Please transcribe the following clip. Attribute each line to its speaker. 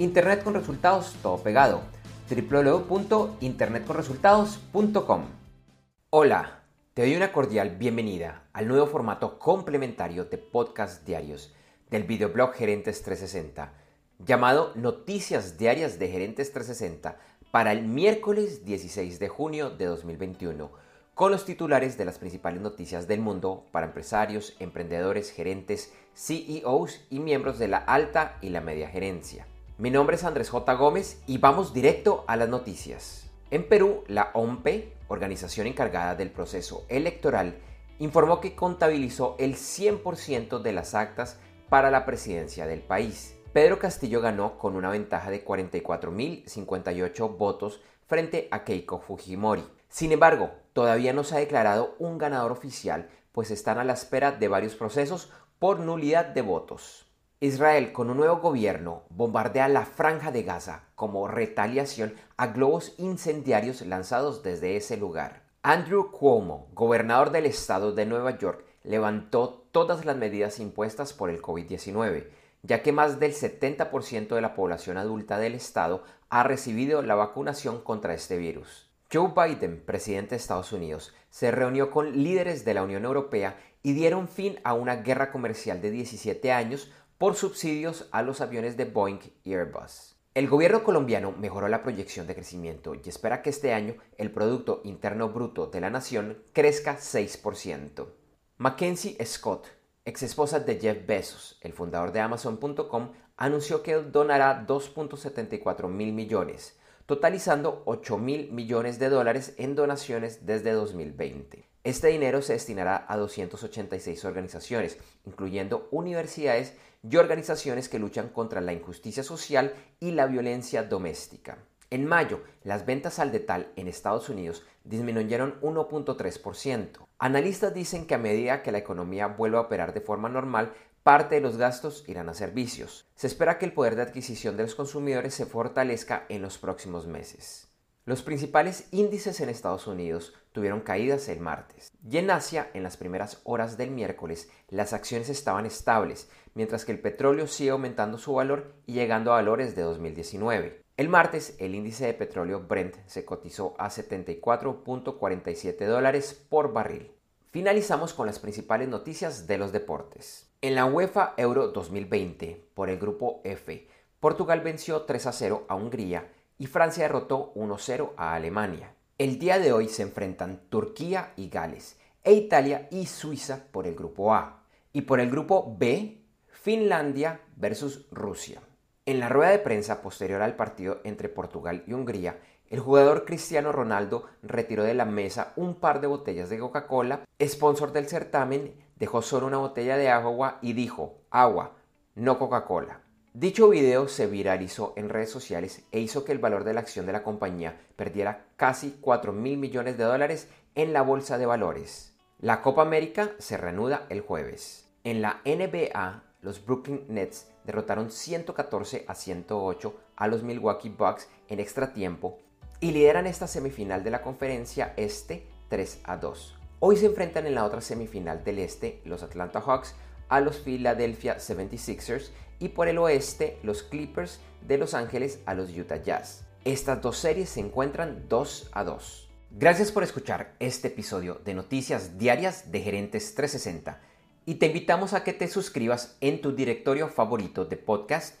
Speaker 1: Internet con resultados, todo pegado. www.internetconresultados.com. Hola, te doy una cordial bienvenida al nuevo formato complementario de podcast diarios del videoblog Gerentes 360, llamado Noticias Diarias de Gerentes 360 para el miércoles 16 de junio de 2021, con los titulares de las principales noticias del mundo para empresarios, emprendedores, gerentes, CEOs y miembros de la alta y la media gerencia. Mi nombre es Andrés J. Gómez y vamos directo a las noticias. En Perú, la OMPE, organización encargada del proceso electoral, informó que contabilizó el 100% de las actas para la presidencia del país. Pedro Castillo ganó con una ventaja de 44.058 votos frente a Keiko Fujimori. Sin embargo, todavía no se ha declarado un ganador oficial, pues están a la espera de varios procesos por nulidad de votos. Israel, con un nuevo gobierno, bombardea la franja de Gaza como retaliación a globos incendiarios lanzados desde ese lugar. Andrew Cuomo, gobernador del estado de Nueva York, levantó todas las medidas impuestas por el COVID-19, ya que más del 70% de la población adulta del estado ha recibido la vacunación contra este virus. Joe Biden, presidente de Estados Unidos, se reunió con líderes de la Unión Europea y dieron fin a una guerra comercial de 17 años por subsidios a los aviones de Boeing y Airbus. El gobierno colombiano mejoró la proyección de crecimiento y espera que este año el Producto Interno Bruto de la nación crezca 6%. Mackenzie Scott, ex esposa de Jeff Bezos, el fundador de Amazon.com, anunció que donará 2.74 mil millones, totalizando 8 mil millones de dólares en donaciones desde 2020. Este dinero se destinará a 286 organizaciones, incluyendo universidades y organizaciones que luchan contra la injusticia social y la violencia doméstica. En mayo, las ventas al detal en Estados Unidos disminuyeron 1.3%. Analistas dicen que a medida que la economía vuelva a operar de forma normal, parte de los gastos irán a servicios. Se espera que el poder de adquisición de los consumidores se fortalezca en los próximos meses. Los principales índices en Estados Unidos tuvieron caídas el martes y en Asia en las primeras horas del miércoles las acciones estaban estables, mientras que el petróleo sigue aumentando su valor y llegando a valores de 2019. El martes el índice de petróleo Brent se cotizó a 74.47 dólares por barril. Finalizamos con las principales noticias de los deportes. En la UEFA Euro 2020, por el grupo F, Portugal venció 3 a 0 a Hungría y Francia derrotó 1-0 a Alemania. El día de hoy se enfrentan Turquía y Gales e Italia y Suiza por el grupo A. Y por el grupo B, Finlandia versus Rusia. En la rueda de prensa posterior al partido entre Portugal y Hungría, el jugador Cristiano Ronaldo retiró de la mesa un par de botellas de Coca-Cola, sponsor del certamen, dejó solo una botella de agua y dijo, agua, no Coca-Cola. Dicho video se viralizó en redes sociales e hizo que el valor de la acción de la compañía perdiera casi 4 mil millones de dólares en la bolsa de valores. La Copa América se reanuda el jueves. En la NBA, los Brooklyn Nets derrotaron 114 a 108 a los Milwaukee Bucks en extra tiempo y lideran esta semifinal de la conferencia este 3 a 2. Hoy se enfrentan en la otra semifinal del este los Atlanta Hawks a los Philadelphia 76ers y por el oeste los Clippers de Los Ángeles a los Utah Jazz. Estas dos series se encuentran 2 a 2. Gracias por escuchar este episodio de Noticias Diarias de Gerentes 360 y te invitamos a que te suscribas en tu directorio favorito de podcast